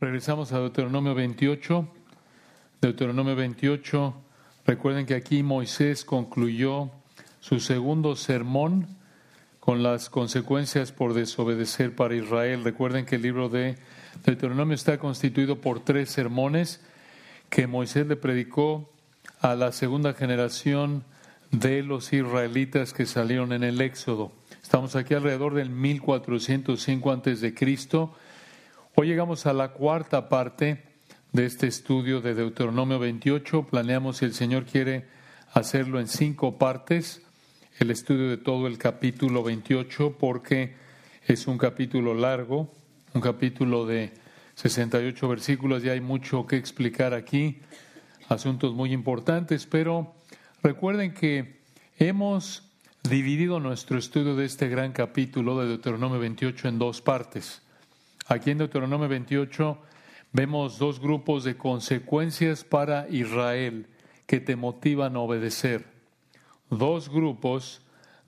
Regresamos a Deuteronomio 28. Deuteronomio 28. Recuerden que aquí Moisés concluyó su segundo sermón con las consecuencias por desobedecer para Israel. Recuerden que el libro de Deuteronomio está constituido por tres sermones que Moisés le predicó a la segunda generación de los israelitas que salieron en el Éxodo. Estamos aquí alrededor del 1405 antes de Cristo. Hoy llegamos a la cuarta parte de este estudio de Deuteronomio 28. Planeamos, si el Señor quiere, hacerlo en cinco partes, el estudio de todo el capítulo 28, porque es un capítulo largo, un capítulo de 68 versículos y hay mucho que explicar aquí, asuntos muy importantes, pero recuerden que hemos dividido nuestro estudio de este gran capítulo de Deuteronomio 28 en dos partes. Aquí en Deuteronomio 28 vemos dos grupos de consecuencias para Israel que te motivan a obedecer. Dos grupos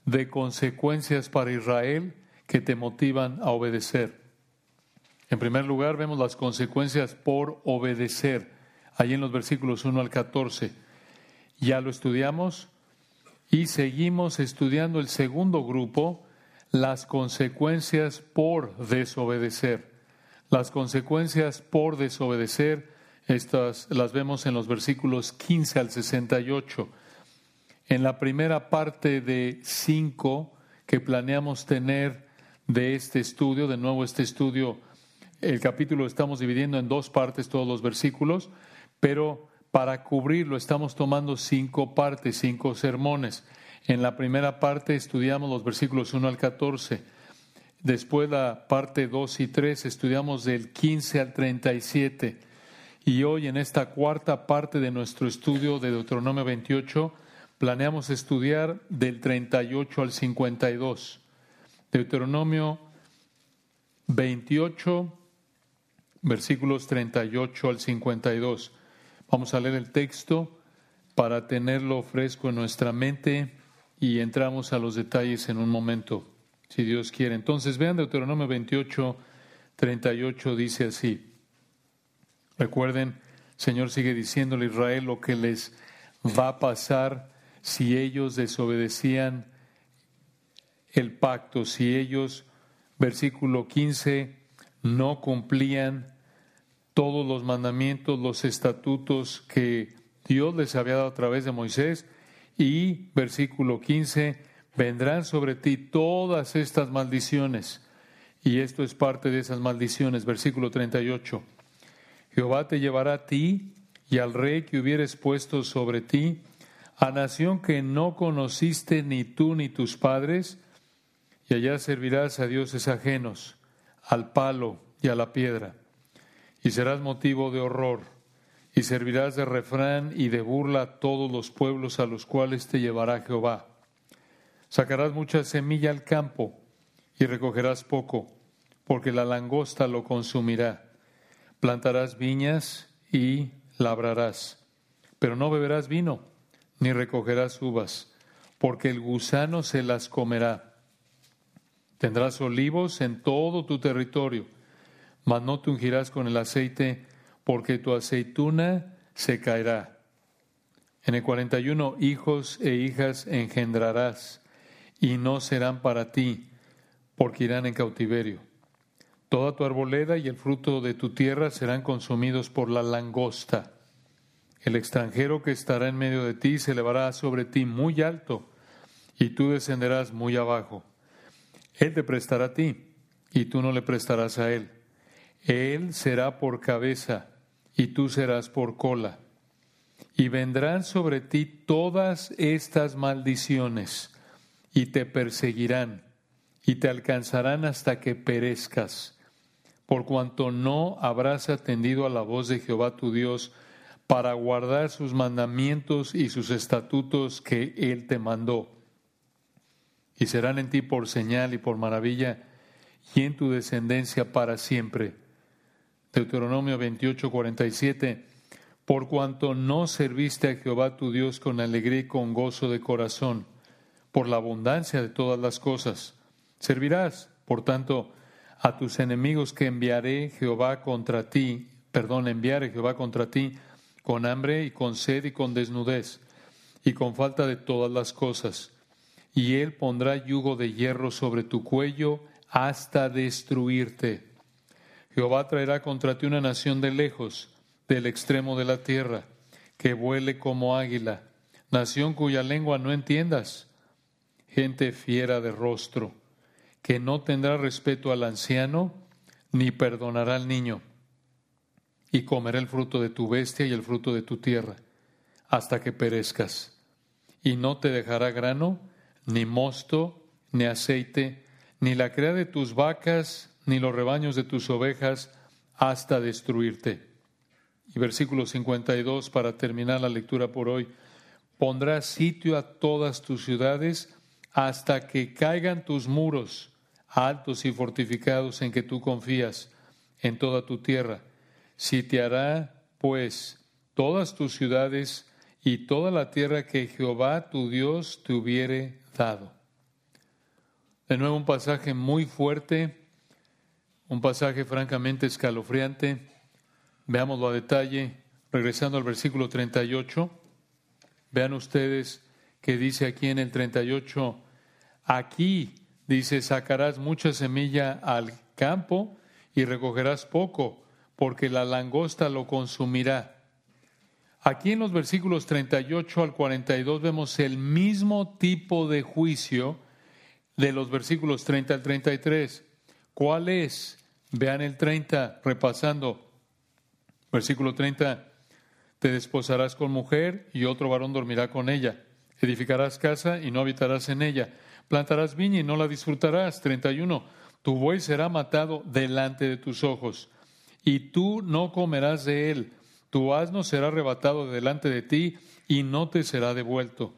de consecuencias para Israel que te motivan a obedecer. En primer lugar, vemos las consecuencias por obedecer, ahí en los versículos 1 al 14. Ya lo estudiamos y seguimos estudiando el segundo grupo, las consecuencias por desobedecer. Las consecuencias por desobedecer, estas las vemos en los versículos 15 al 68. En la primera parte de 5 que planeamos tener de este estudio, de nuevo este estudio, el capítulo lo estamos dividiendo en dos partes, todos los versículos, pero para cubrirlo estamos tomando cinco partes, cinco sermones. En la primera parte estudiamos los versículos 1 al 14. Después la parte 2 y 3 estudiamos del 15 al 37. Y hoy en esta cuarta parte de nuestro estudio de Deuteronomio 28 planeamos estudiar del 38 al 52. Deuteronomio 28, versículos 38 al 52. Vamos a leer el texto para tenerlo fresco en nuestra mente y entramos a los detalles en un momento, si Dios quiere. Entonces vean Deuteronomio 28, 38 dice así. Recuerden, Señor sigue diciéndole a Israel lo que les va a pasar si ellos desobedecían el pacto, si ellos, versículo 15, no cumplían todos los mandamientos, los estatutos que Dios les había dado a través de Moisés y versículo 15, vendrán sobre ti todas estas maldiciones. Y esto es parte de esas maldiciones. Versículo 38. Jehová te llevará a ti y al rey que hubieres puesto sobre ti, a nación que no conociste ni tú ni tus padres, y allá servirás a dioses ajenos, al palo y a la piedra, y serás motivo de horror y servirás de refrán y de burla a todos los pueblos a los cuales te llevará Jehová. Sacarás mucha semilla al campo y recogerás poco, porque la langosta lo consumirá. Plantarás viñas y labrarás, pero no beberás vino, ni recogerás uvas, porque el gusano se las comerá. Tendrás olivos en todo tu territorio, mas no te ungirás con el aceite porque tu aceituna se caerá. En el 41, hijos e hijas engendrarás, y no serán para ti, porque irán en cautiverio. Toda tu arboleda y el fruto de tu tierra serán consumidos por la langosta. El extranjero que estará en medio de ti se elevará sobre ti muy alto, y tú descenderás muy abajo. Él te prestará a ti, y tú no le prestarás a él. Él será por cabeza y tú serás por cola. Y vendrán sobre ti todas estas maldiciones, y te perseguirán, y te alcanzarán hasta que perezcas, por cuanto no habrás atendido a la voz de Jehová tu Dios, para guardar sus mandamientos y sus estatutos que Él te mandó. Y serán en ti por señal y por maravilla, y en tu descendencia para siempre Deuteronomio 28, 47, por cuanto no serviste a Jehová tu Dios con alegría y con gozo de corazón, por la abundancia de todas las cosas. Servirás, por tanto, a tus enemigos que enviaré Jehová contra ti, perdón, enviaré Jehová contra ti con hambre y con sed y con desnudez y con falta de todas las cosas. Y él pondrá yugo de hierro sobre tu cuello hasta destruirte. Jehová traerá contra ti una nación de lejos, del extremo de la tierra, que vuele como águila, nación cuya lengua no entiendas, gente fiera de rostro, que no tendrá respeto al anciano, ni perdonará al niño, y comerá el fruto de tu bestia y el fruto de tu tierra, hasta que perezcas, y no te dejará grano, ni mosto, ni aceite, ni la crea de tus vacas, ni los rebaños de tus ovejas, hasta destruirte. Y versículo 52 para terminar la lectura por hoy. Pondrás sitio a todas tus ciudades hasta que caigan tus muros altos y fortificados en que tú confías en toda tu tierra. Sitiará, pues, todas tus ciudades y toda la tierra que Jehová tu Dios te hubiere dado. De nuevo un pasaje muy fuerte, un pasaje francamente escalofriante. Veámoslo a detalle, regresando al versículo 38. Vean ustedes que dice aquí en el 38, aquí dice, sacarás mucha semilla al campo y recogerás poco, porque la langosta lo consumirá. Aquí en los versículos 38 al 42 vemos el mismo tipo de juicio de los versículos 30 al 33. ¿Cuál es? Vean el 30, repasando. Versículo 30, te desposarás con mujer y otro varón dormirá con ella. Edificarás casa y no habitarás en ella. Plantarás viña y no la disfrutarás. 31, tu buey será matado delante de tus ojos y tú no comerás de él. Tu asno será arrebatado delante de ti y no te será devuelto.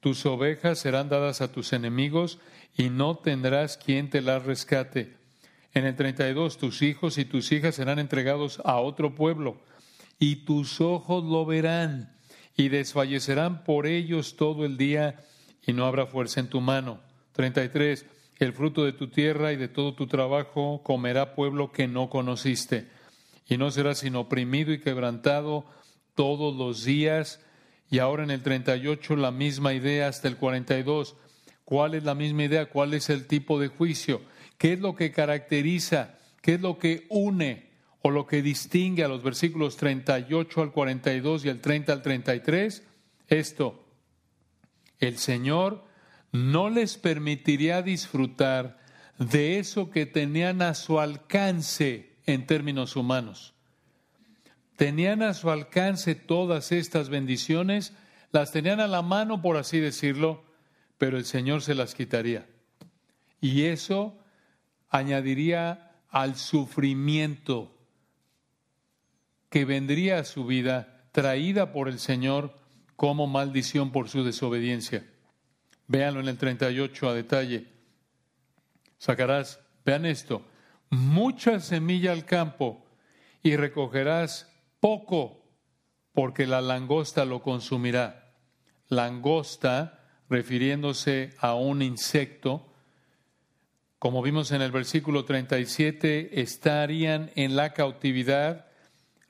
Tus ovejas serán dadas a tus enemigos y no tendrás quien te las rescate. En el 32, tus hijos y tus hijas serán entregados a otro pueblo, y tus ojos lo verán, y desfallecerán por ellos todo el día, y no habrá fuerza en tu mano. 33, el fruto de tu tierra y de todo tu trabajo comerá pueblo que no conociste, y no serás sino oprimido y quebrantado todos los días. Y ahora en el 38 la misma idea hasta el 42. ¿Cuál es la misma idea? ¿Cuál es el tipo de juicio? ¿Qué es lo que caracteriza? ¿Qué es lo que une o lo que distingue a los versículos 38 al 42 y el 30 al 33? Esto, el Señor no les permitiría disfrutar de eso que tenían a su alcance en términos humanos. Tenían a su alcance todas estas bendiciones, las tenían a la mano, por así decirlo, pero el Señor se las quitaría. Y eso añadiría al sufrimiento que vendría a su vida traída por el Señor como maldición por su desobediencia. Véanlo en el 38 a detalle. Sacarás, vean esto, mucha semilla al campo y recogerás poco porque la langosta lo consumirá. Langosta, refiriéndose a un insecto, como vimos en el versículo 37, estarían en la cautividad.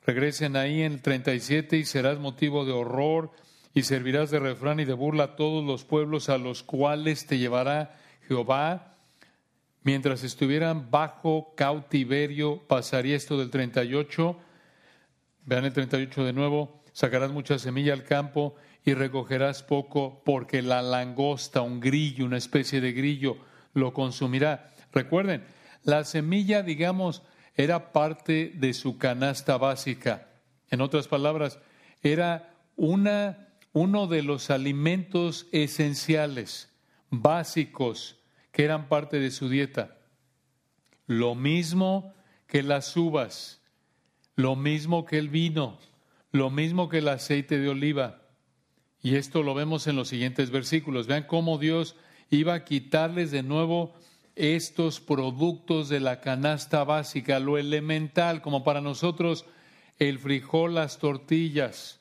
Regresen ahí en el 37 y serás motivo de horror y servirás de refrán y de burla a todos los pueblos a los cuales te llevará Jehová. Mientras estuvieran bajo cautiverio, pasaría esto del 38. Vean el 38 de nuevo. Sacarás mucha semilla al campo y recogerás poco porque la langosta, un grillo, una especie de grillo, lo consumirá. Recuerden, la semilla, digamos, era parte de su canasta básica. En otras palabras, era una, uno de los alimentos esenciales, básicos, que eran parte de su dieta. Lo mismo que las uvas, lo mismo que el vino, lo mismo que el aceite de oliva. Y esto lo vemos en los siguientes versículos. Vean cómo Dios iba a quitarles de nuevo estos productos de la canasta básica, lo elemental, como para nosotros el frijol, las tortillas,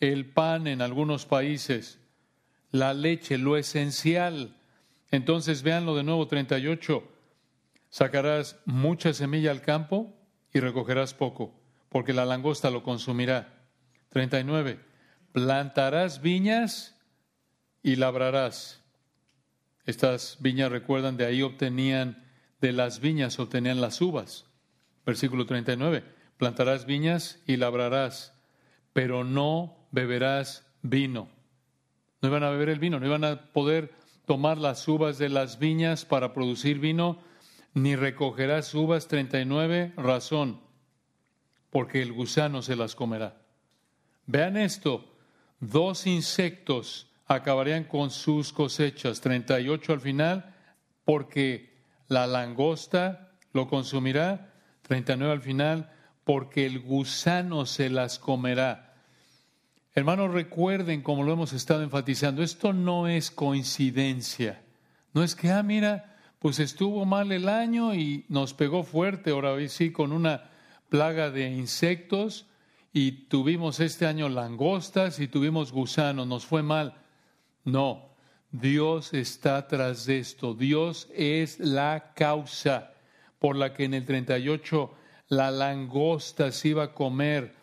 el pan en algunos países, la leche, lo esencial. Entonces véanlo de nuevo 38. Sacarás mucha semilla al campo y recogerás poco, porque la langosta lo consumirá. 39. Plantarás viñas y labrarás. Estas viñas, recuerdan, de ahí obtenían, de las viñas obtenían las uvas. Versículo 39. Plantarás viñas y labrarás, pero no beberás vino. No iban a beber el vino, no iban a poder tomar las uvas de las viñas para producir vino, ni recogerás uvas 39, razón, porque el gusano se las comerá. Vean esto, dos insectos acabarían con sus cosechas, 38 al final, porque la langosta lo consumirá, 39 al final, porque el gusano se las comerá. Hermanos, recuerden, como lo hemos estado enfatizando, esto no es coincidencia. No es que, ah, mira, pues estuvo mal el año y nos pegó fuerte, ahora sí, con una plaga de insectos y tuvimos este año langostas y tuvimos gusanos, nos fue mal. No, Dios está tras de esto. Dios es la causa por la que en el 38 la langosta se iba a comer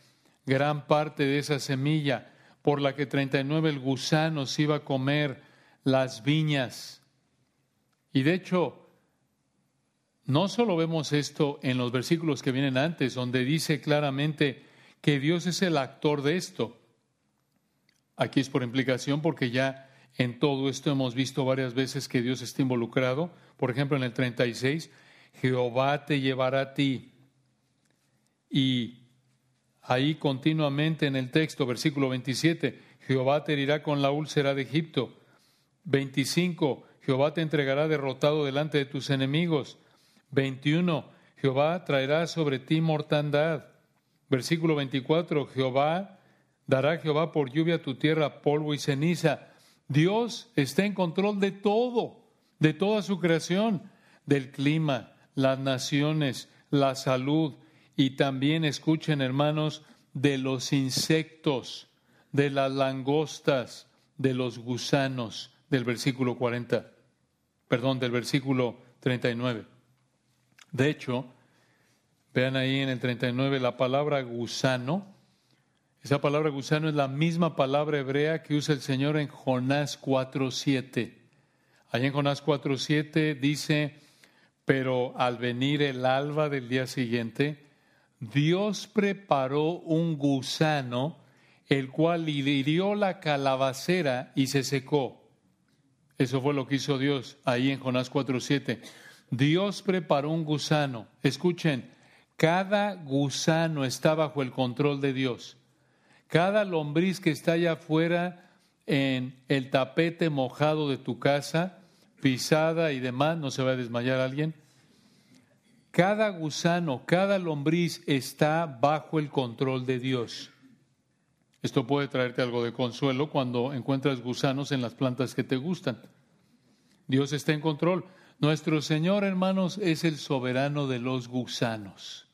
gran parte de esa semilla, por la que 39 el gusano se iba a comer las viñas. Y de hecho, no solo vemos esto en los versículos que vienen antes, donde dice claramente que Dios es el actor de esto. Aquí es por implicación porque ya en todo esto hemos visto varias veces que Dios está involucrado. Por ejemplo, en el 36, Jehová te llevará a ti. Y ahí continuamente en el texto, versículo 27, Jehová te herirá con la úlcera de Egipto. 25, Jehová te entregará derrotado delante de tus enemigos. 21, Jehová traerá sobre ti mortandad. Versículo 24, Jehová dará Jehová por lluvia tu tierra polvo y ceniza. Dios está en control de todo, de toda su creación, del clima, las naciones, la salud y también escuchen hermanos de los insectos, de las langostas, de los gusanos del versículo 40, perdón, del versículo 39. De hecho, vean ahí en el 39 la palabra gusano, esa palabra gusano es la misma palabra hebrea que usa el Señor en Jonás 4.7. Allí en Jonás 4.7 dice, pero al venir el alba del día siguiente, Dios preparó un gusano, el cual hirió la calabacera y se secó. Eso fue lo que hizo Dios ahí en Jonás 4.7. Dios preparó un gusano. Escuchen, cada gusano está bajo el control de Dios. Cada lombriz que está allá afuera en el tapete mojado de tu casa, pisada y demás, no se va a desmayar alguien. Cada gusano, cada lombriz está bajo el control de Dios. Esto puede traerte algo de consuelo cuando encuentras gusanos en las plantas que te gustan. Dios está en control. Nuestro Señor, hermanos, es el soberano de los gusanos.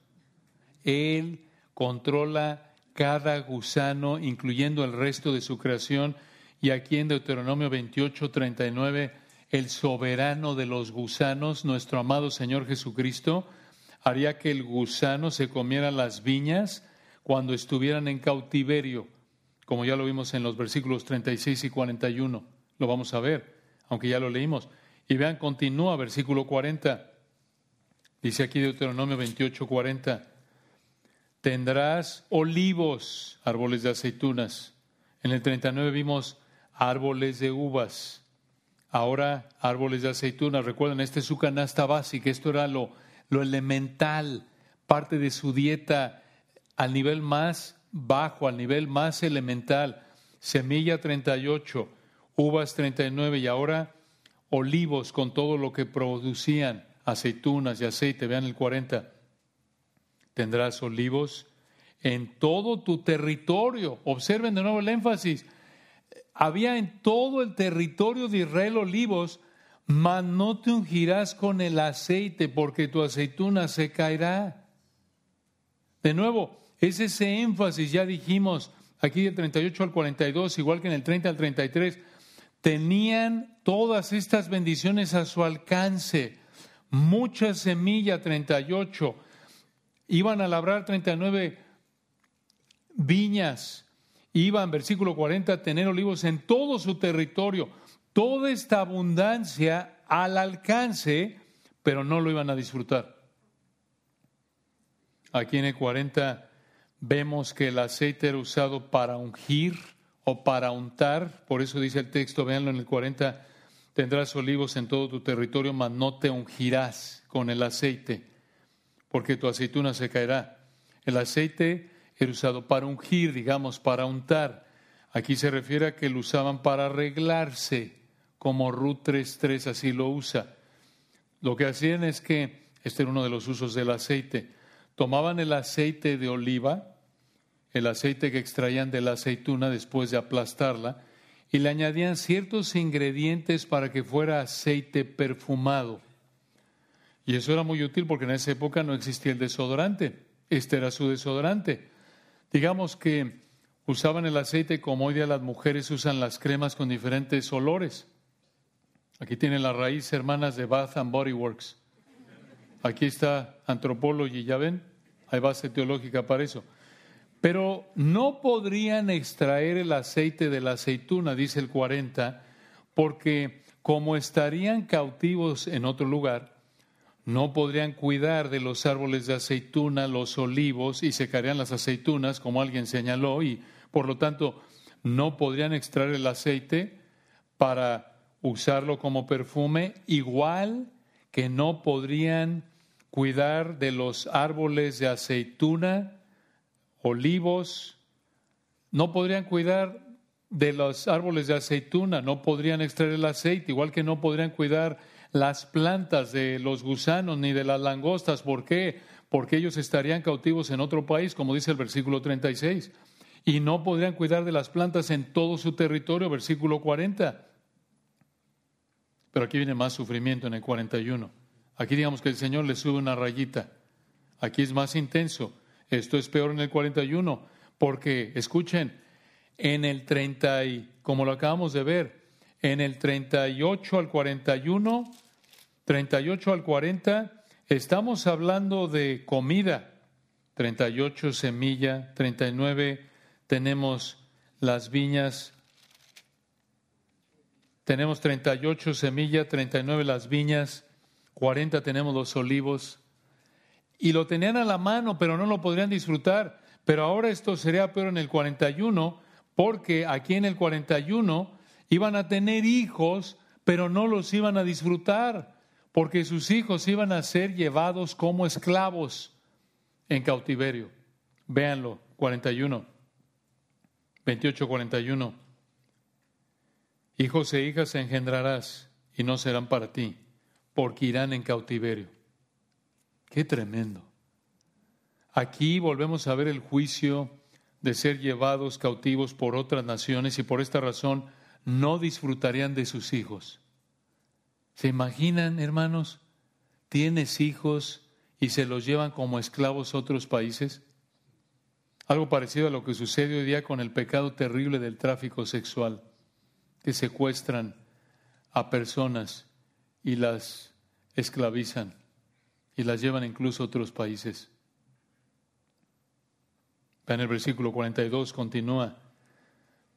Él controla cada gusano, incluyendo el resto de su creación. Y aquí en Deuteronomio 28, 39, el soberano de los gusanos, nuestro amado Señor Jesucristo, haría que el gusano se comiera las viñas cuando estuvieran en cautiverio, como ya lo vimos en los versículos 36 y 41. Lo vamos a ver, aunque ya lo leímos. Y vean, continúa versículo 40. Dice aquí Deuteronomio 28, 40 tendrás olivos, árboles de aceitunas. En el 39 vimos árboles de uvas. Ahora árboles de aceitunas. Recuerden, esta es su canasta básica. Esto era lo, lo elemental, parte de su dieta al nivel más bajo, al nivel más elemental. Semilla 38, uvas 39 y ahora olivos con todo lo que producían, aceitunas y aceite. Vean el 40 tendrás olivos en todo tu territorio. Observen de nuevo el énfasis. Había en todo el territorio de Israel olivos, mas no te ungirás con el aceite, porque tu aceituna se caerá. De nuevo, es ese énfasis, ya dijimos, aquí del 38 al 42, igual que en el 30 al 33, tenían todas estas bendiciones a su alcance mucha semilla, 38. Iban a labrar 39 viñas. Iban, versículo 40, a tener olivos en todo su territorio. Toda esta abundancia al alcance, pero no lo iban a disfrutar. Aquí en el 40 vemos que el aceite era usado para ungir o para untar, por eso dice el texto, véanlo en el 40, tendrás olivos en todo tu territorio, mas no te ungirás con el aceite, porque tu aceituna se caerá. El aceite era usado para ungir, digamos, para untar. Aquí se refiere a que lo usaban para arreglarse, como Ruth 3.3 así lo usa. Lo que hacían es que, este era uno de los usos del aceite, tomaban el aceite de oliva, el aceite que extraían de la aceituna después de aplastarla, y le añadían ciertos ingredientes para que fuera aceite perfumado. Y eso era muy útil porque en esa época no existía el desodorante. Este era su desodorante. Digamos que usaban el aceite como hoy día las mujeres usan las cremas con diferentes olores. Aquí tienen la raíz hermanas de Bath and Body Works. Aquí está Anthropology, ¿ya ven? Hay base teológica para eso. Pero no podrían extraer el aceite de la aceituna, dice el 40, porque como estarían cautivos en otro lugar, no podrían cuidar de los árboles de aceituna, los olivos, y secarían las aceitunas, como alguien señaló, y por lo tanto no podrían extraer el aceite para usarlo como perfume, igual que no podrían cuidar de los árboles de aceituna, olivos, no podrían cuidar de los árboles de aceituna, no podrían extraer el aceite, igual que no podrían cuidar las plantas de los gusanos ni de las langostas. ¿Por qué? Porque ellos estarían cautivos en otro país, como dice el versículo 36, y no podrían cuidar de las plantas en todo su territorio, versículo 40. Pero aquí viene más sufrimiento en el 41. Aquí digamos que el Señor le sube una rayita. Aquí es más intenso. Esto es peor en el 41, porque, escuchen, en el 30, y, como lo acabamos de ver, en el 38 al 41, 38 al 40, estamos hablando de comida. 38 semilla, 39 tenemos las viñas, tenemos 38 semilla, 39 las viñas, 40 tenemos los olivos, y lo tenían a la mano, pero no lo podrían disfrutar. Pero ahora esto sería peor en el 41, porque aquí en el 41 iban a tener hijos, pero no los iban a disfrutar, porque sus hijos iban a ser llevados como esclavos en cautiverio. Véanlo, 41, 28, 41. Hijos e hijas engendrarás y no serán para ti, porque irán en cautiverio. Qué tremendo. Aquí volvemos a ver el juicio de ser llevados cautivos por otras naciones y por esta razón no disfrutarían de sus hijos. ¿Se imaginan, hermanos? ¿Tienes hijos y se los llevan como esclavos a otros países? Algo parecido a lo que sucede hoy día con el pecado terrible del tráfico sexual, que secuestran a personas y las esclavizan y las llevan incluso a otros países. En el versículo 42 continúa,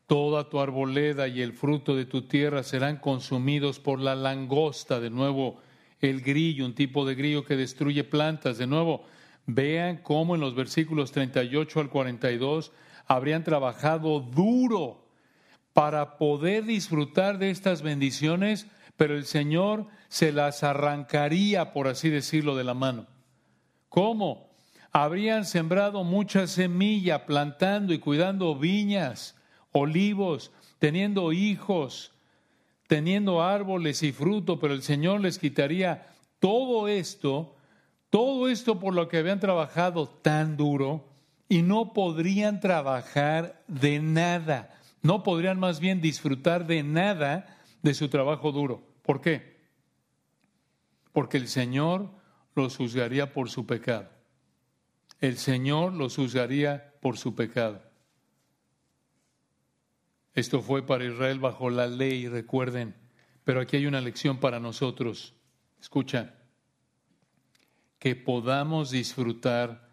toda tu arboleda y el fruto de tu tierra serán consumidos por la langosta, de nuevo el grillo, un tipo de grillo que destruye plantas, de nuevo, vean cómo en los versículos 38 al 42 habrían trabajado duro para poder disfrutar de estas bendiciones, pero el Señor se las arrancaría, por así decirlo, de la mano. ¿Cómo? Habrían sembrado mucha semilla, plantando y cuidando viñas, olivos, teniendo hijos, teniendo árboles y fruto, pero el Señor les quitaría todo esto, todo esto por lo que habían trabajado tan duro, y no podrían trabajar de nada, no podrían más bien disfrutar de nada de su trabajo duro. ¿Por qué? porque el Señor los juzgaría por su pecado. El Señor los juzgaría por su pecado. Esto fue para Israel bajo la ley, recuerden, pero aquí hay una lección para nosotros. Escucha, que podamos disfrutar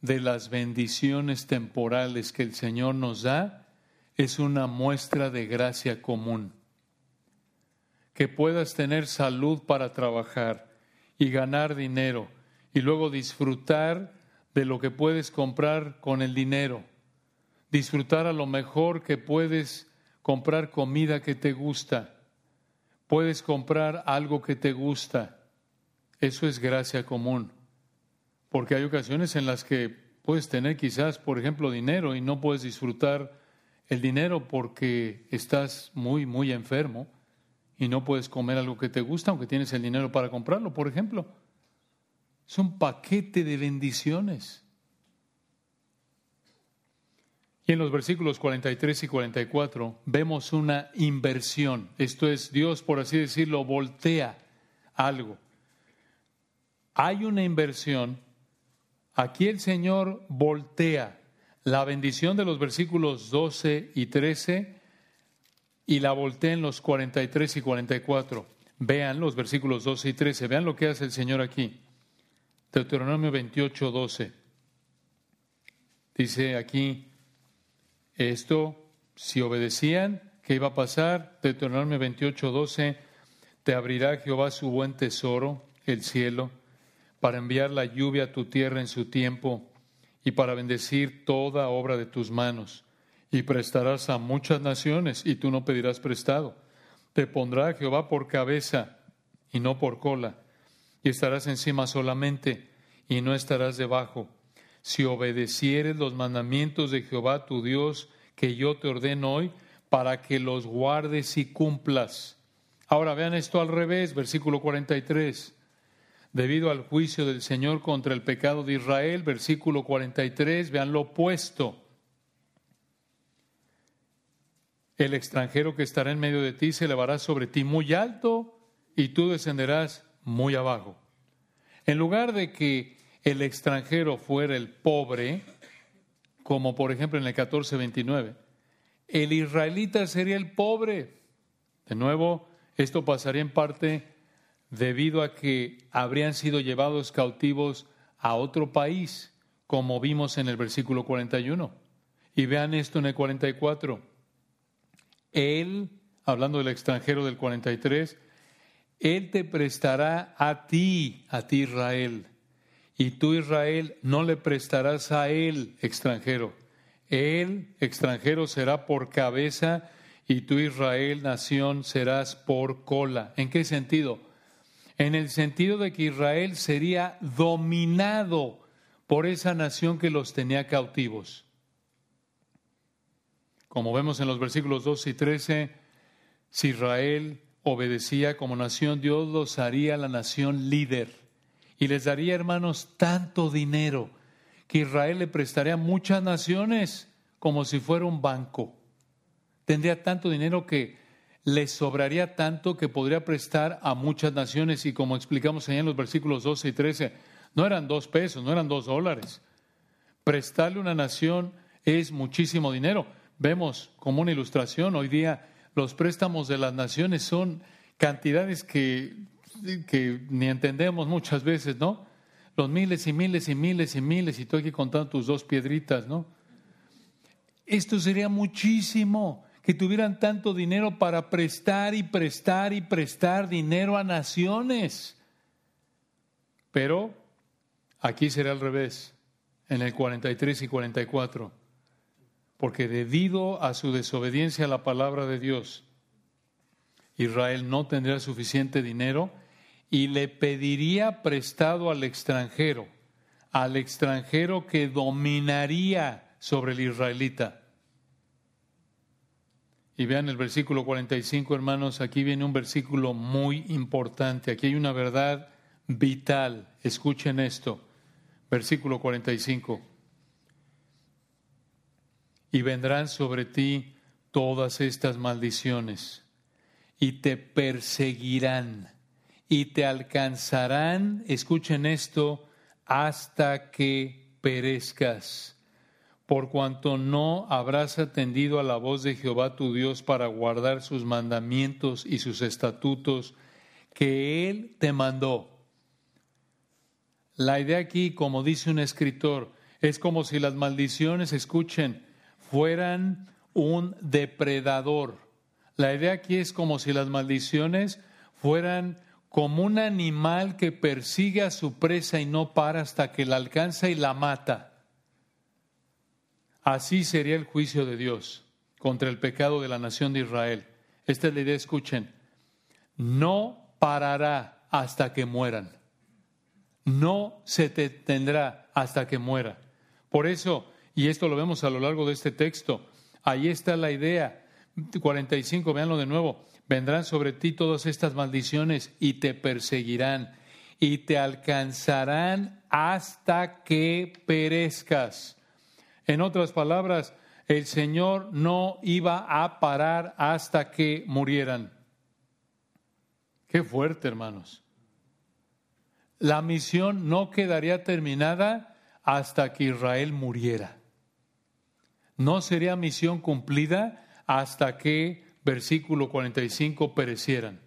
de las bendiciones temporales que el Señor nos da es una muestra de gracia común. Que puedas tener salud para trabajar y ganar dinero y luego disfrutar de lo que puedes comprar con el dinero. Disfrutar a lo mejor que puedes comprar comida que te gusta. Puedes comprar algo que te gusta. Eso es gracia común. Porque hay ocasiones en las que puedes tener quizás, por ejemplo, dinero y no puedes disfrutar el dinero porque estás muy, muy enfermo y no puedes comer algo que te gusta aunque tienes el dinero para comprarlo, por ejemplo. Es un paquete de bendiciones. Y en los versículos 43 y 44 vemos una inversión. Esto es, Dios, por así decirlo, voltea algo. Hay una inversión Aquí el Señor voltea la bendición de los versículos 12 y 13 y la voltea en los 43 y 44. Vean los versículos 12 y 13. Vean lo que hace el Señor aquí. Deuteronomio 28, 12. Dice aquí, esto, si obedecían, ¿qué iba a pasar? Deuteronomio 28, 12. Te abrirá Jehová su buen tesoro, el cielo para enviar la lluvia a tu tierra en su tiempo y para bendecir toda obra de tus manos. Y prestarás a muchas naciones y tú no pedirás prestado. Te pondrá Jehová por cabeza y no por cola, y estarás encima solamente y no estarás debajo. Si obedecieres los mandamientos de Jehová tu Dios que yo te ordeno hoy, para que los guardes y cumplas. Ahora vean esto al revés, versículo 43 debido al juicio del Señor contra el pecado de Israel, versículo 43, vean lo opuesto. El extranjero que estará en medio de ti se elevará sobre ti muy alto y tú descenderás muy abajo. En lugar de que el extranjero fuera el pobre, como por ejemplo en el 14:29, el israelita sería el pobre. De nuevo, esto pasaría en parte debido a que habrían sido llevados cautivos a otro país, como vimos en el versículo 41. Y vean esto en el 44. Él, hablando del extranjero del 43, Él te prestará a ti, a ti Israel, y tú Israel no le prestarás a Él, extranjero. Él, extranjero, será por cabeza y tú Israel, nación, serás por cola. ¿En qué sentido? en el sentido de que Israel sería dominado por esa nación que los tenía cautivos. Como vemos en los versículos 12 y 13, si Israel obedecía como nación, Dios los haría la nación líder y les daría, hermanos, tanto dinero que Israel le prestaría a muchas naciones como si fuera un banco. Tendría tanto dinero que le sobraría tanto que podría prestar a muchas naciones y como explicamos allá en los versículos 12 y 13, no eran dos pesos, no eran dos dólares. Prestarle a una nación es muchísimo dinero. Vemos como una ilustración, hoy día los préstamos de las naciones son cantidades que, que ni entendemos muchas veces, ¿no? Los miles y miles y miles y miles y tú aquí contando tus dos piedritas, ¿no? Esto sería muchísimo que tuvieran tanto dinero para prestar y prestar y prestar dinero a naciones. Pero aquí será al revés, en el 43 y 44, porque debido a su desobediencia a la palabra de Dios, Israel no tendría suficiente dinero y le pediría prestado al extranjero, al extranjero que dominaría sobre el israelita. Y vean el versículo 45, hermanos, aquí viene un versículo muy importante, aquí hay una verdad vital. Escuchen esto, versículo 45. Y vendrán sobre ti todas estas maldiciones y te perseguirán y te alcanzarán, escuchen esto, hasta que perezcas por cuanto no habrás atendido a la voz de Jehová tu Dios para guardar sus mandamientos y sus estatutos que Él te mandó. La idea aquí, como dice un escritor, es como si las maldiciones, escuchen, fueran un depredador. La idea aquí es como si las maldiciones fueran como un animal que persigue a su presa y no para hasta que la alcanza y la mata. Así sería el juicio de Dios contra el pecado de la nación de Israel. Esta es la idea, escuchen. No parará hasta que mueran. No se detendrá hasta que muera. Por eso, y esto lo vemos a lo largo de este texto, ahí está la idea. 45, véanlo de nuevo. Vendrán sobre ti todas estas maldiciones y te perseguirán y te alcanzarán hasta que perezcas. En otras palabras, el Señor no iba a parar hasta que murieran. Qué fuerte, hermanos. La misión no quedaría terminada hasta que Israel muriera. No sería misión cumplida hasta que, versículo 45, perecieran.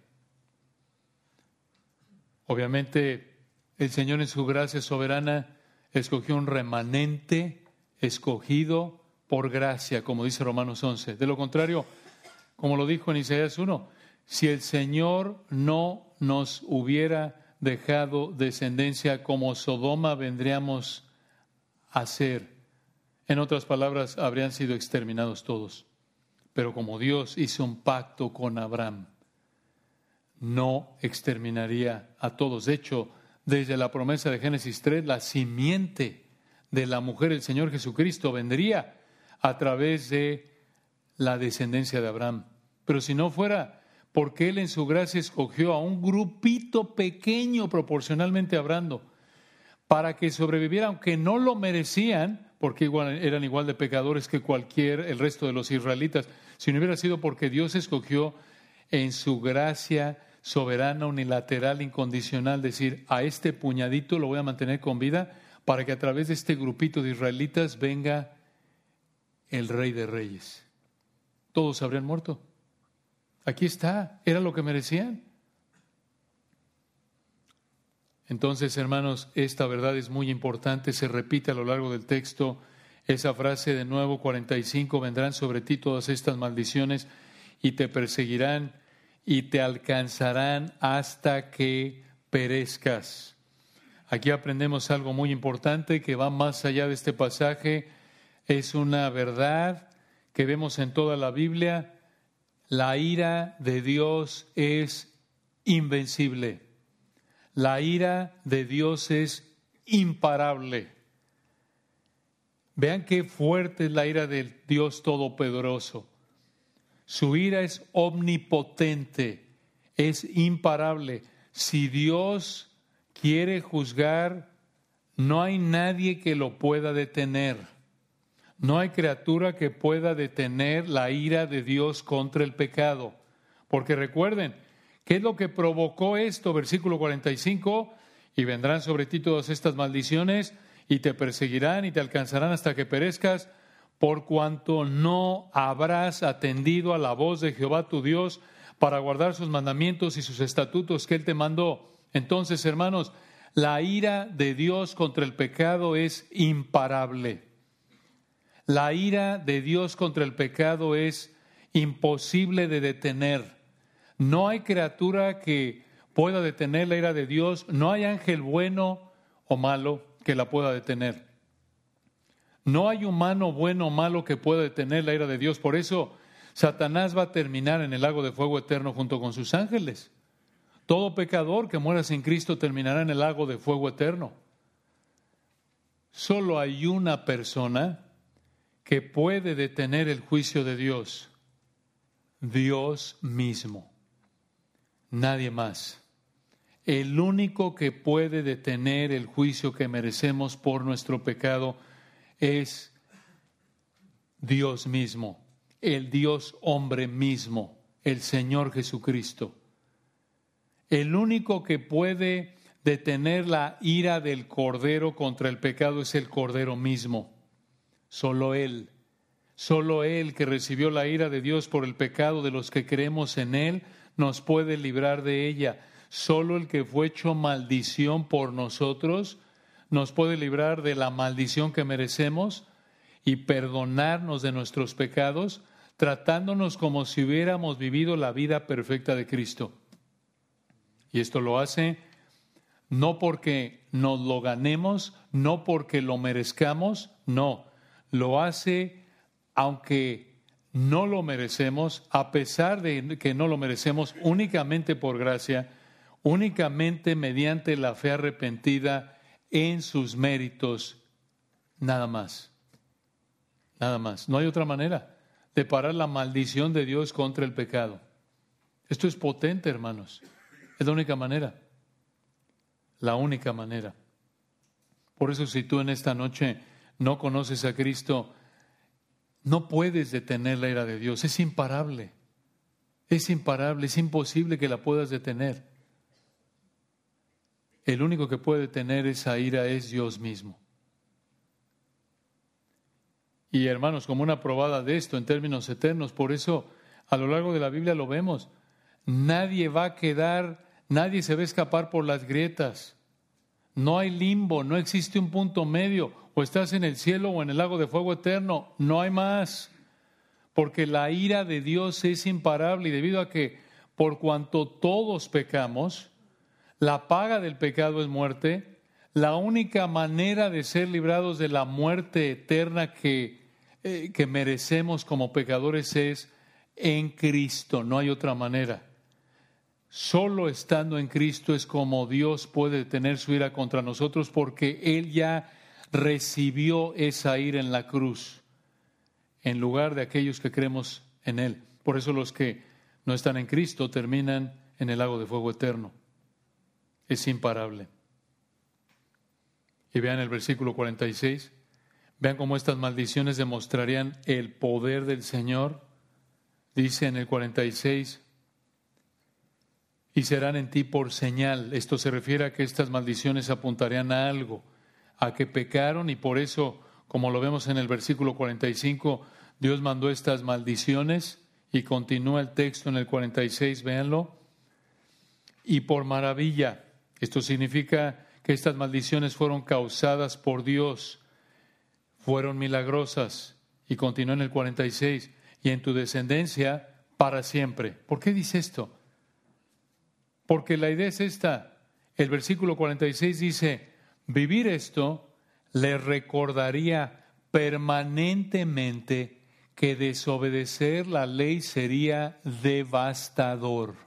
Obviamente, el Señor en su gracia soberana escogió un remanente escogido por gracia, como dice Romanos 11. De lo contrario, como lo dijo en Isaías 1, si el Señor no nos hubiera dejado descendencia como Sodoma, vendríamos a ser. En otras palabras, habrían sido exterminados todos. Pero como Dios hizo un pacto con Abraham, no exterminaría a todos. De hecho, desde la promesa de Génesis 3, la simiente de la mujer, el Señor Jesucristo, vendría a través de la descendencia de Abraham. Pero si no fuera porque Él en su gracia escogió a un grupito pequeño proporcionalmente hablando, para que sobreviviera, aunque no lo merecían, porque eran igual de pecadores que cualquier, el resto de los israelitas, si no hubiera sido porque Dios escogió en su gracia soberana, unilateral, incondicional, decir, a este puñadito lo voy a mantener con vida, para que a través de este grupito de israelitas venga el rey de reyes. Todos habrían muerto. Aquí está, era lo que merecían. Entonces, hermanos, esta verdad es muy importante, se repite a lo largo del texto. Esa frase de nuevo 45, vendrán sobre ti todas estas maldiciones y te perseguirán y te alcanzarán hasta que perezcas. Aquí aprendemos algo muy importante que va más allá de este pasaje. Es una verdad que vemos en toda la Biblia. La ira de Dios es invencible. La ira de Dios es imparable. Vean qué fuerte es la ira del Dios Todopoderoso. Su ira es omnipotente, es imparable. Si Dios quiere juzgar, no hay nadie que lo pueda detener. No hay criatura que pueda detener la ira de Dios contra el pecado. Porque recuerden, ¿qué es lo que provocó esto? Versículo 45, y vendrán sobre ti todas estas maldiciones, y te perseguirán y te alcanzarán hasta que perezcas, por cuanto no habrás atendido a la voz de Jehová tu Dios para guardar sus mandamientos y sus estatutos que Él te mandó. Entonces, hermanos, la ira de Dios contra el pecado es imparable. La ira de Dios contra el pecado es imposible de detener. No hay criatura que pueda detener la ira de Dios, no hay ángel bueno o malo que la pueda detener. No hay humano bueno o malo que pueda detener la ira de Dios. Por eso Satanás va a terminar en el lago de fuego eterno junto con sus ángeles. Todo pecador que muera sin Cristo terminará en el lago de fuego eterno. Solo hay una persona que puede detener el juicio de Dios. Dios mismo. Nadie más. El único que puede detener el juicio que merecemos por nuestro pecado es Dios mismo, el Dios hombre mismo, el Señor Jesucristo. El único que puede detener la ira del Cordero contra el pecado es el Cordero mismo. Solo Él. Solo Él que recibió la ira de Dios por el pecado de los que creemos en Él nos puede librar de ella. Solo el que fue hecho maldición por nosotros nos puede librar de la maldición que merecemos y perdonarnos de nuestros pecados, tratándonos como si hubiéramos vivido la vida perfecta de Cristo. Y esto lo hace no porque nos lo ganemos, no porque lo merezcamos, no, lo hace aunque no lo merecemos, a pesar de que no lo merecemos, únicamente por gracia, únicamente mediante la fe arrepentida en sus méritos, nada más. Nada más. No hay otra manera de parar la maldición de Dios contra el pecado. Esto es potente, hermanos. Es la única manera. La única manera. Por eso si tú en esta noche no conoces a Cristo, no puedes detener la ira de Dios. Es imparable. Es imparable, es imposible que la puedas detener. El único que puede detener esa ira es Dios mismo. Y hermanos, como una probada de esto en términos eternos, por eso a lo largo de la Biblia lo vemos. Nadie va a quedar, nadie se va a escapar por las grietas. No hay limbo, no existe un punto medio. O estás en el cielo o en el lago de fuego eterno. No hay más. Porque la ira de Dios es imparable y debido a que por cuanto todos pecamos, la paga del pecado es muerte, la única manera de ser librados de la muerte eterna que, eh, que merecemos como pecadores es en Cristo, no hay otra manera. Solo estando en Cristo es como Dios puede tener su ira contra nosotros porque Él ya recibió esa ira en la cruz en lugar de aquellos que creemos en Él. Por eso los que no están en Cristo terminan en el lago de fuego eterno. Es imparable. Y vean el versículo 46. Vean cómo estas maldiciones demostrarían el poder del Señor. Dice en el 46, y serán en ti por señal. Esto se refiere a que estas maldiciones apuntarían a algo, a que pecaron y por eso, como lo vemos en el versículo 45, Dios mandó estas maldiciones y continúa el texto en el 46, véanlo. Y por maravilla, esto significa que estas maldiciones fueron causadas por Dios, fueron milagrosas. Y continúa en el 46, y en tu descendencia para siempre. ¿Por qué dice esto? Porque la idea es esta. El versículo 46 dice, vivir esto le recordaría permanentemente que desobedecer la ley sería devastador.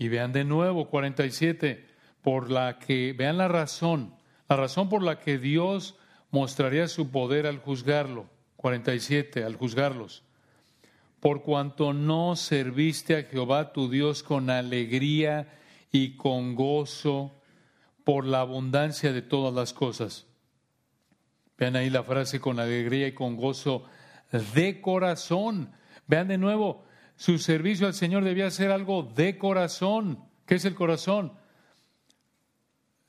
Y vean de nuevo 47, por la que, vean la razón, la razón por la que Dios mostraría su poder al juzgarlo. 47, al juzgarlos. Por cuanto no serviste a Jehová tu Dios con alegría y con gozo por la abundancia de todas las cosas. Vean ahí la frase con alegría y con gozo de corazón. Vean de nuevo, su servicio al Señor debía ser algo de corazón. ¿Qué es el corazón?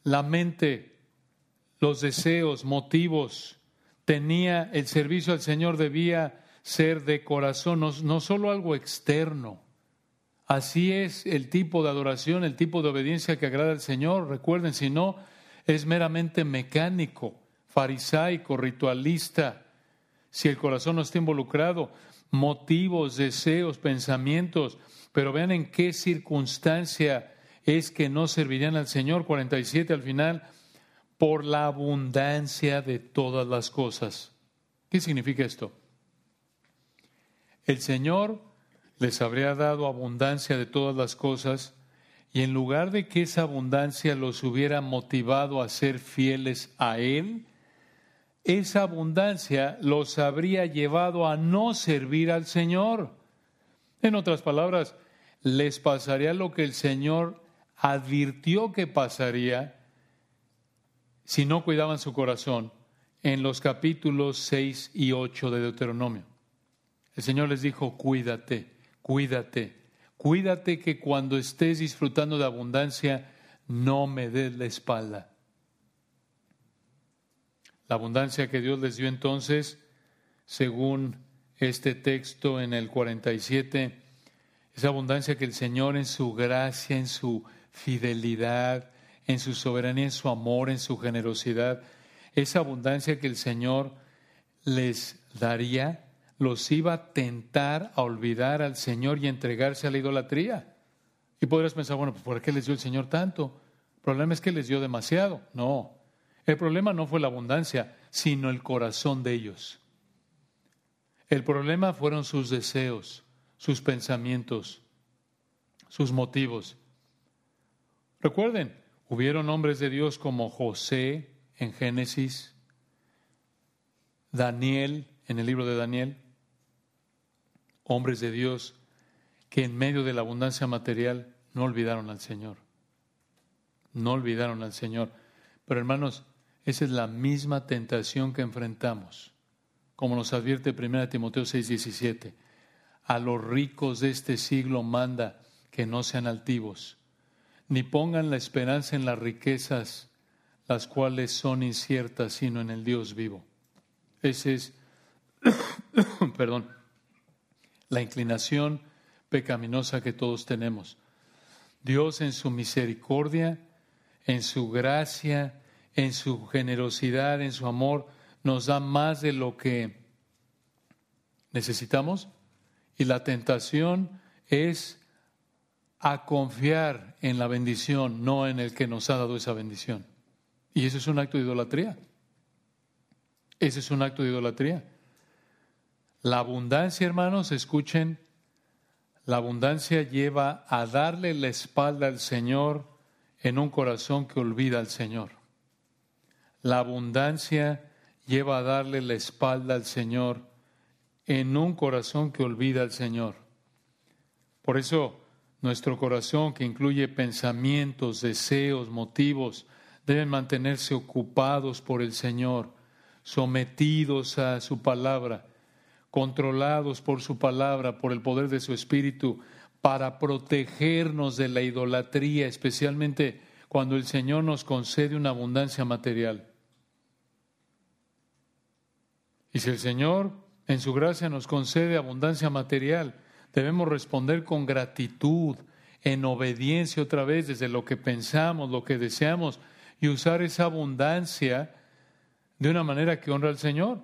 La mente, los deseos, motivos. Tenía el servicio al Señor debía ser de corazón, no, no solo algo externo. Así es el tipo de adoración, el tipo de obediencia que agrada al Señor. Recuerden, si no, es meramente mecánico, farisaico, ritualista. Si el corazón no está involucrado, motivos, deseos, pensamientos, pero vean en qué circunstancia es que no servirían al Señor. 47 al final, por la abundancia de todas las cosas. ¿Qué significa esto? El Señor les habría dado abundancia de todas las cosas y en lugar de que esa abundancia los hubiera motivado a ser fieles a Él, esa abundancia los habría llevado a no servir al Señor. En otras palabras, les pasaría lo que el Señor advirtió que pasaría si no cuidaban su corazón en los capítulos 6 y 8 de Deuteronomio. El Señor les dijo, cuídate, cuídate, cuídate que cuando estés disfrutando de abundancia, no me des la espalda. La abundancia que Dios les dio entonces, según este texto en el 47, esa abundancia que el Señor en su gracia, en su fidelidad, en su soberanía, en su amor, en su generosidad, esa abundancia que el Señor les daría, los iba a tentar a olvidar al Señor y entregarse a la idolatría. Y podrías pensar, bueno, pues ¿por qué les dio el Señor tanto? El problema es que les dio demasiado. No, el problema no fue la abundancia, sino el corazón de ellos. El problema fueron sus deseos, sus pensamientos, sus motivos. Recuerden, hubieron hombres de Dios como José en Génesis, Daniel en el libro de Daniel, hombres de Dios que en medio de la abundancia material no olvidaron al Señor. No olvidaron al Señor. Pero hermanos, esa es la misma tentación que enfrentamos, como nos advierte 1 Timoteo 6:17. A los ricos de este siglo manda que no sean altivos, ni pongan la esperanza en las riquezas, las cuales son inciertas, sino en el Dios vivo. Ese es, perdón, la inclinación pecaminosa que todos tenemos. Dios en su misericordia, en su gracia, en su generosidad, en su amor, nos da más de lo que necesitamos y la tentación es a confiar en la bendición, no en el que nos ha dado esa bendición. Y eso es un acto de idolatría. Ese es un acto de idolatría. La abundancia, hermanos, escuchen, la abundancia lleva a darle la espalda al Señor en un corazón que olvida al Señor. La abundancia lleva a darle la espalda al Señor en un corazón que olvida al Señor. Por eso nuestro corazón, que incluye pensamientos, deseos, motivos, deben mantenerse ocupados por el Señor, sometidos a su palabra, controlados por su palabra, por el poder de su Espíritu, para protegernos de la idolatría, especialmente cuando el Señor nos concede una abundancia material. Y si el Señor en su gracia nos concede abundancia material, debemos responder con gratitud, en obediencia otra vez desde lo que pensamos, lo que deseamos, y usar esa abundancia de una manera que honra al Señor.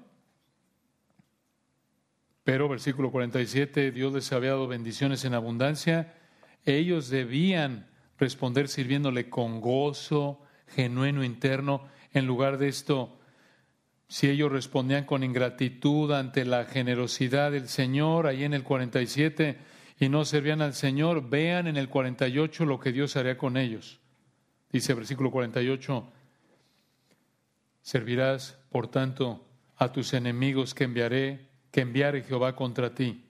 Pero, versículo 47, Dios les había dado bendiciones en abundancia. Ellos debían responder sirviéndole con gozo genuino interno, en lugar de esto si ellos respondían con ingratitud ante la generosidad del Señor, ahí en el 47, y no servían al Señor, vean en el 48 lo que Dios haría con ellos. Dice versículo 48, servirás, por tanto, a tus enemigos que enviaré, que enviare Jehová contra ti,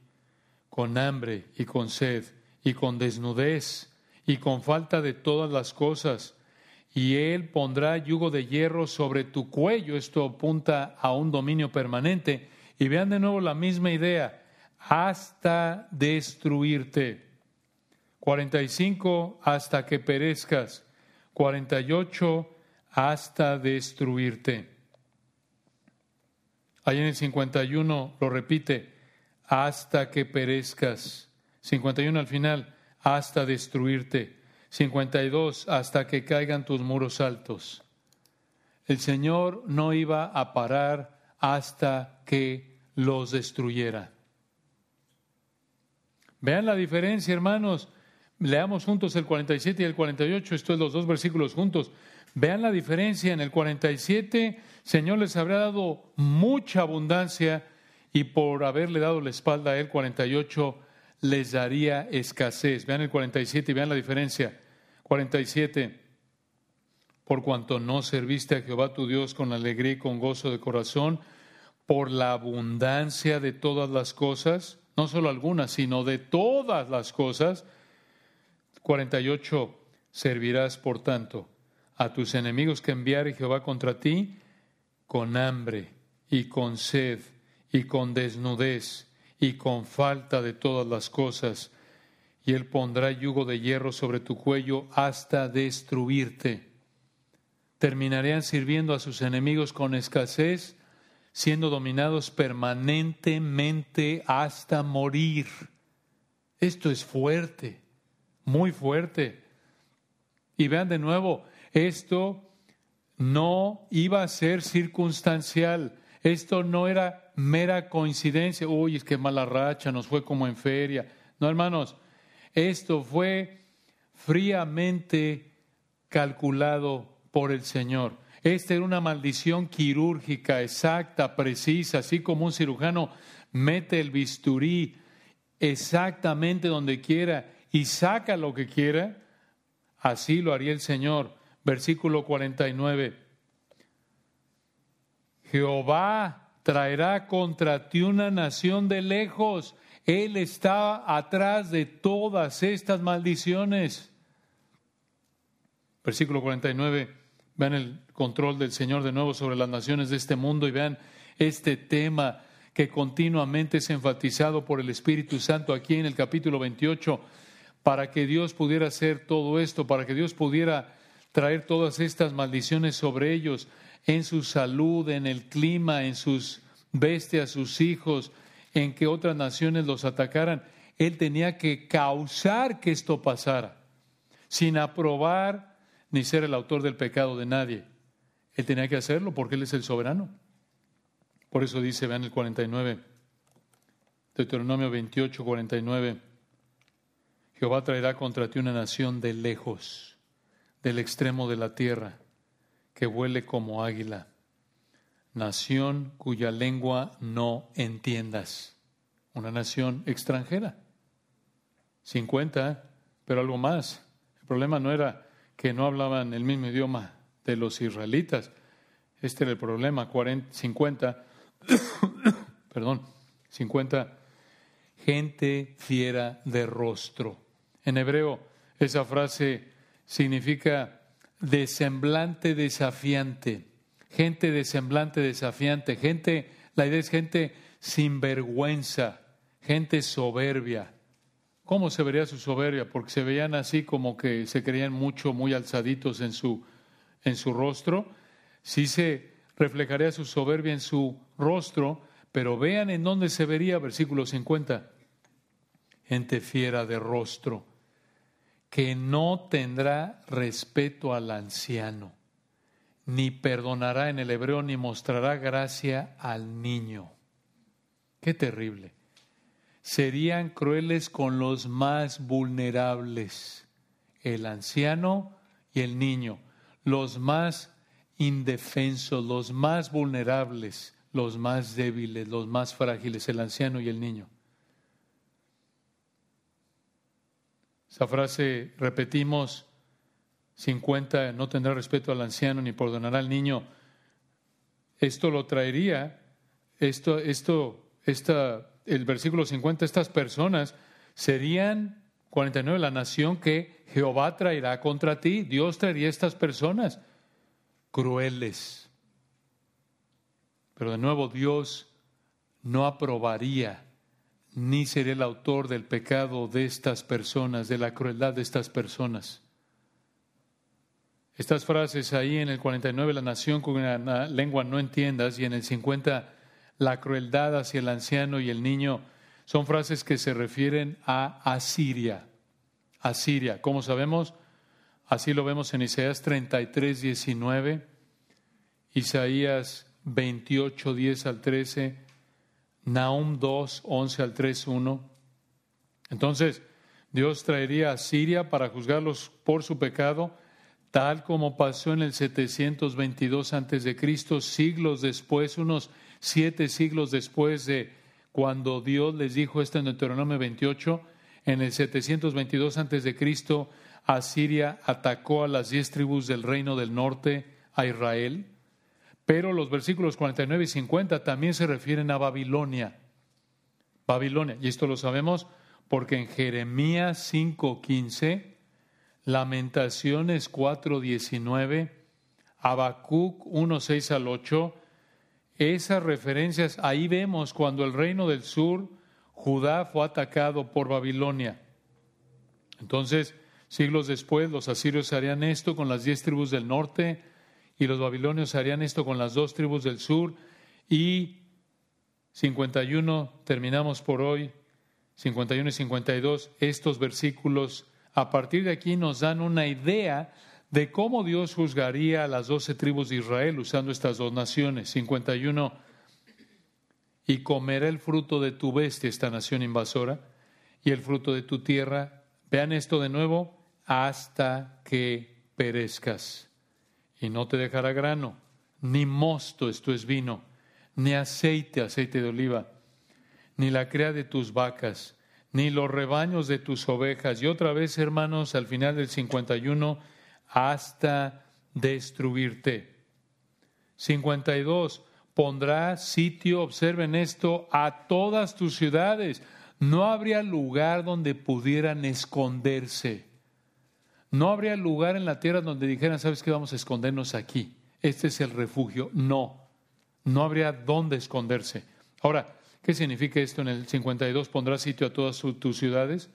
con hambre y con sed, y con desnudez, y con falta de todas las cosas y Él pondrá yugo de hierro sobre tu cuello. Esto apunta a un dominio permanente. Y vean de nuevo la misma idea, hasta destruirte. 45, hasta que perezcas. 48, hasta destruirte. Ahí en el 51 lo repite, hasta que perezcas. 51 al final, hasta destruirte. 52, hasta que caigan tus muros altos. El Señor no iba a parar hasta que los destruyera. Vean la diferencia, hermanos. Leamos juntos el 47 y el 48, esto es los dos versículos juntos. Vean la diferencia. En el 47, Señor les habría dado mucha abundancia y por haberle dado la espalda a él, 48, les daría escasez. Vean el 47 y vean la diferencia. 47. Por cuanto no serviste a Jehová tu Dios con alegría y con gozo de corazón, por la abundancia de todas las cosas, no solo algunas, sino de todas las cosas. 48. Servirás, por tanto, a tus enemigos que enviare Jehová contra ti con hambre y con sed y con desnudez y con falta de todas las cosas y él pondrá yugo de hierro sobre tu cuello hasta destruirte. Terminarían sirviendo a sus enemigos con escasez, siendo dominados permanentemente hasta morir. Esto es fuerte, muy fuerte. Y vean de nuevo, Esto no iba a ser circunstancial. Esto no era mera coincidencia. Uy, es que mala racha, nos fue como en feria. No, hermanos, esto fue fríamente calculado por el Señor. Esta era una maldición quirúrgica, exacta, precisa, así como un cirujano mete el bisturí exactamente donde quiera y saca lo que quiera, así lo haría el Señor. Versículo 49. Jehová traerá contra ti una nación de lejos. Él está atrás de todas estas maldiciones. Versículo 49. Vean el control del Señor de nuevo sobre las naciones de este mundo y vean este tema que continuamente es enfatizado por el Espíritu Santo aquí en el capítulo 28, para que Dios pudiera hacer todo esto, para que Dios pudiera traer todas estas maldiciones sobre ellos, en su salud, en el clima, en sus bestias, sus hijos, en que otras naciones los atacaran. Él tenía que causar que esto pasara, sin aprobar ni ser el autor del pecado de nadie. Él tenía que hacerlo porque Él es el soberano. Por eso dice, vean el 49, Deuteronomio 28, 49, Jehová traerá contra ti una nación de lejos, del extremo de la tierra que vuele como águila, nación cuya lengua no entiendas, una nación extranjera. 50, pero algo más. El problema no era que no hablaban el mismo idioma de los israelitas. Este era el problema. 40, 50, perdón, 50, gente fiera de rostro. En hebreo, esa frase significa de semblante desafiante, gente de semblante desafiante, gente, la idea es gente sin vergüenza, gente soberbia. ¿Cómo se vería su soberbia? Porque se veían así como que se creían mucho, muy alzaditos en su, en su rostro. Sí se reflejaría su soberbia en su rostro, pero vean en dónde se vería, versículo 50. Gente fiera de rostro que no tendrá respeto al anciano, ni perdonará en el hebreo, ni mostrará gracia al niño. Qué terrible. Serían crueles con los más vulnerables, el anciano y el niño, los más indefensos, los más vulnerables, los más débiles, los más frágiles, el anciano y el niño. Esa frase repetimos 50, no tendrá respeto al anciano ni perdonará al niño. Esto lo traería, esto, esto, esta, el versículo 50, estas personas serían 49, la nación que Jehová traerá contra ti. Dios traería estas personas crueles. Pero de nuevo Dios no aprobaría ni seré el autor del pecado de estas personas, de la crueldad de estas personas. Estas frases ahí en el 49, la nación con lengua no entiendas, y en el 50, la crueldad hacia el anciano y el niño, son frases que se refieren a Asiria. Asiria, ¿cómo sabemos? Así lo vemos en Isaías 33, 19, Isaías 28, 10 al 13, Nahum 2, 11 al 3, 1. Entonces, Dios traería a Siria para juzgarlos por su pecado, tal como pasó en el 722 antes de Cristo, siglos después, unos siete siglos después de cuando Dios les dijo esto en Deuteronomio 28, en el 722 antes de Cristo, Asiria atacó a las diez tribus del reino del norte, a Israel. Pero los versículos 49 y 50 también se refieren a Babilonia. Babilonia, y esto lo sabemos porque en Jeremías 5:15, Lamentaciones 4:19, Habacuc 1:6 al 8, esas referencias, ahí vemos cuando el reino del sur, Judá fue atacado por Babilonia. Entonces, siglos después, los asirios harían esto con las diez tribus del norte, y los babilonios harían esto con las dos tribus del sur y 51, terminamos por hoy, 51 y 52, estos versículos a partir de aquí nos dan una idea de cómo Dios juzgaría a las doce tribus de Israel usando estas dos naciones. 51. Y comerá el fruto de tu bestia, esta nación invasora, y el fruto de tu tierra. Vean esto de nuevo, hasta que perezcas. Y no te dejará grano, ni mosto, esto es vino, ni aceite, aceite de oliva, ni la crea de tus vacas, ni los rebaños de tus ovejas. Y otra vez, hermanos, al final del 51, hasta destruirte. 52. Pondrá sitio, observen esto, a todas tus ciudades. No habría lugar donde pudieran esconderse. No habría lugar en la tierra donde dijeran, ¿sabes qué? Vamos a escondernos aquí. Este es el refugio. No, no habría dónde esconderse. Ahora, ¿qué significa esto en el 52? Pondrá sitio a todas tus ciudades.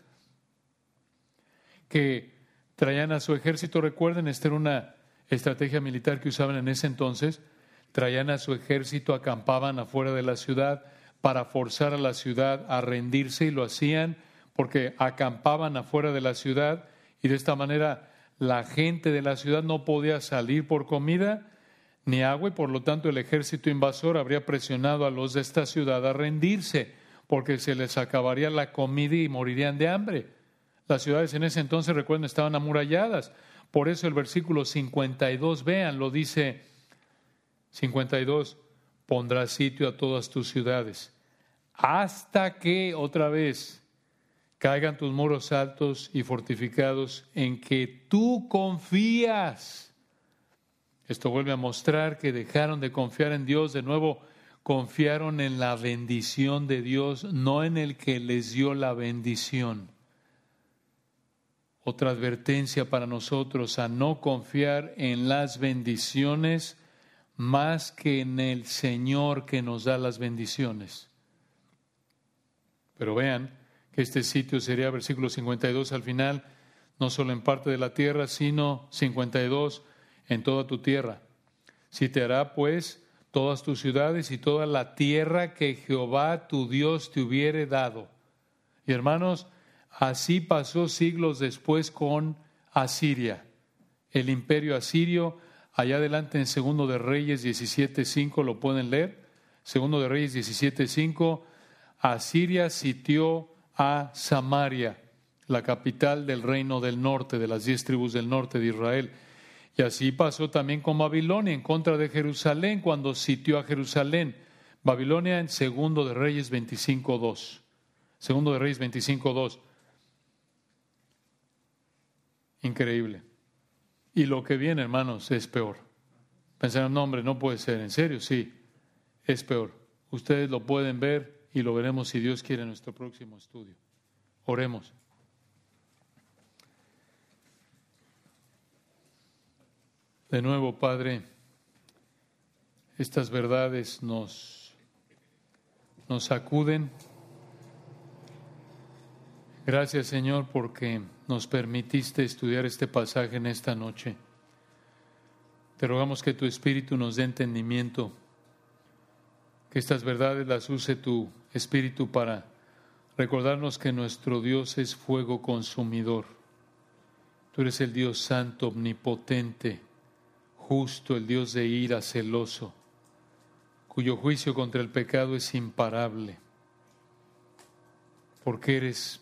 Que traían a su ejército, recuerden, esta era una estrategia militar que usaban en ese entonces, traían a su ejército, acampaban afuera de la ciudad para forzar a la ciudad a rendirse y lo hacían porque acampaban afuera de la ciudad y de esta manera la gente de la ciudad no podía salir por comida ni agua y por lo tanto el ejército invasor habría presionado a los de esta ciudad a rendirse porque se les acabaría la comida y morirían de hambre. Las ciudades en ese entonces, recuerden, estaban amuralladas. Por eso el versículo 52, vean, lo dice 52, pondrá sitio a todas tus ciudades, hasta que otra vez caigan tus muros altos y fortificados en que tú confías. Esto vuelve a mostrar que dejaron de confiar en Dios, de nuevo confiaron en la bendición de Dios, no en el que les dio la bendición otra advertencia para nosotros a no confiar en las bendiciones más que en el Señor que nos da las bendiciones. Pero vean que este sitio sería versículo 52 al final, no solo en parte de la tierra, sino 52 en toda tu tierra. Hará pues todas tus ciudades y toda la tierra que Jehová tu Dios te hubiere dado. Y hermanos, Así pasó siglos después con Asiria. El imperio asirio, allá adelante en Segundo de Reyes 17.5, lo pueden leer. Segundo de Reyes 17.5, Asiria sitió a Samaria, la capital del reino del norte, de las diez tribus del norte de Israel. Y así pasó también con Babilonia en contra de Jerusalén cuando sitió a Jerusalén. Babilonia en Segundo de Reyes 25.2. Segundo de Reyes 25.2. Increíble. Y lo que viene, hermanos, es peor. Pensaron, no, hombre, no puede ser. ¿En serio? Sí, es peor. Ustedes lo pueden ver y lo veremos si Dios quiere en nuestro próximo estudio. Oremos. De nuevo, Padre, estas verdades nos, nos sacuden. Gracias, Señor, porque nos permitiste estudiar este pasaje en esta noche. Te rogamos que tu Espíritu nos dé entendimiento, que estas verdades las use tu Espíritu para recordarnos que nuestro Dios es fuego consumidor. Tú eres el Dios santo, omnipotente, justo, el Dios de ira, celoso, cuyo juicio contra el pecado es imparable, porque eres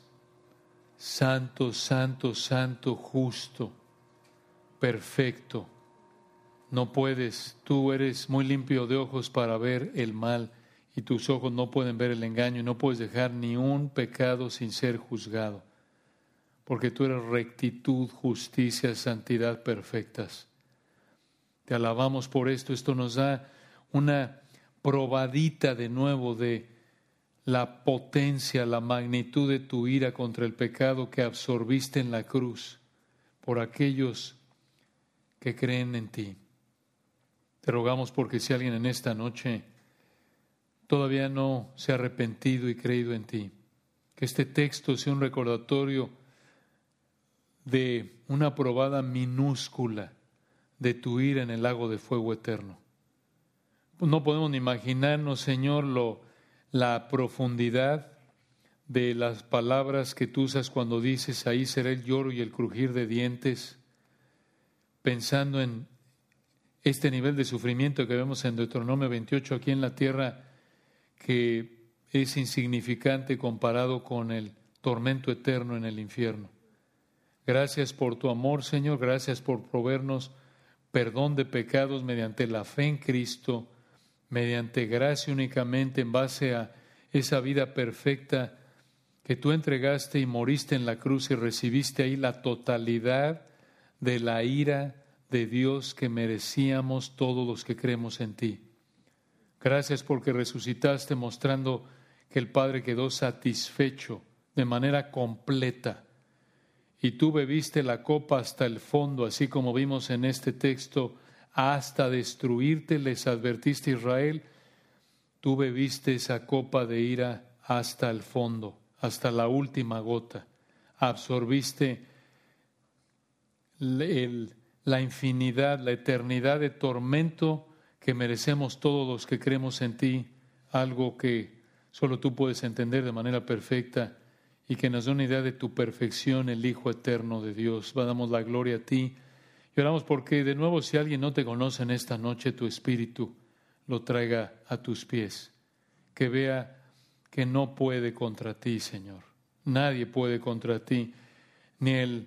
santo, santo, santo, justo, perfecto. No puedes, tú eres muy limpio de ojos para ver el mal y tus ojos no pueden ver el engaño y no puedes dejar ni un pecado sin ser juzgado, porque tú eres rectitud, justicia, santidad perfectas. Te alabamos por esto, esto nos da una probadita de nuevo de la potencia, la magnitud de tu ira contra el pecado que absorbiste en la cruz por aquellos que creen en ti. Te rogamos porque si alguien en esta noche todavía no se ha arrepentido y creído en ti, que este texto sea un recordatorio de una probada minúscula de tu ira en el lago de fuego eterno. No podemos ni imaginarnos, Señor, lo la profundidad de las palabras que tú usas cuando dices, ahí será el lloro y el crujir de dientes, pensando en este nivel de sufrimiento que vemos en Deuteronomio 28 aquí en la tierra, que es insignificante comparado con el tormento eterno en el infierno. Gracias por tu amor, Señor, gracias por proveernos perdón de pecados mediante la fe en Cristo, mediante gracia únicamente en base a esa vida perfecta que tú entregaste y moriste en la cruz y recibiste ahí la totalidad de la ira de Dios que merecíamos todos los que creemos en ti. Gracias porque resucitaste mostrando que el Padre quedó satisfecho de manera completa. Y tú bebiste la copa hasta el fondo, así como vimos en este texto, hasta destruirte, les advertiste Israel, tú bebiste esa copa de ira hasta el fondo, hasta la última gota. Absorbiste la infinidad, la eternidad de tormento que merecemos todos los que creemos en ti, algo que solo tú puedes entender de manera perfecta y que nos da una idea de tu perfección, el Hijo eterno de Dios. Damos la gloria a ti y oramos porque de nuevo si alguien no te conoce en esta noche, tu espíritu lo traiga a tus pies, que vea que no puede contra ti, Señor. Nadie puede contra ti, ni el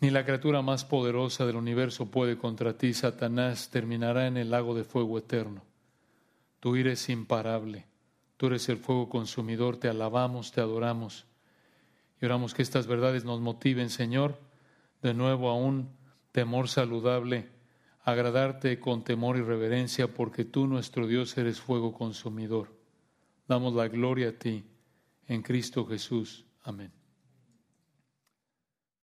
ni la criatura más poderosa del universo puede contra ti. Satanás terminará en el lago de fuego eterno. Tú eres imparable. Tú eres el fuego consumidor. Te alabamos, te adoramos. Y oramos que estas verdades nos motiven, Señor, de nuevo a un temor saludable, agradarte con temor y reverencia, porque tú, nuestro Dios, eres fuego consumidor. Damos la gloria a ti, en Cristo Jesús. Amén.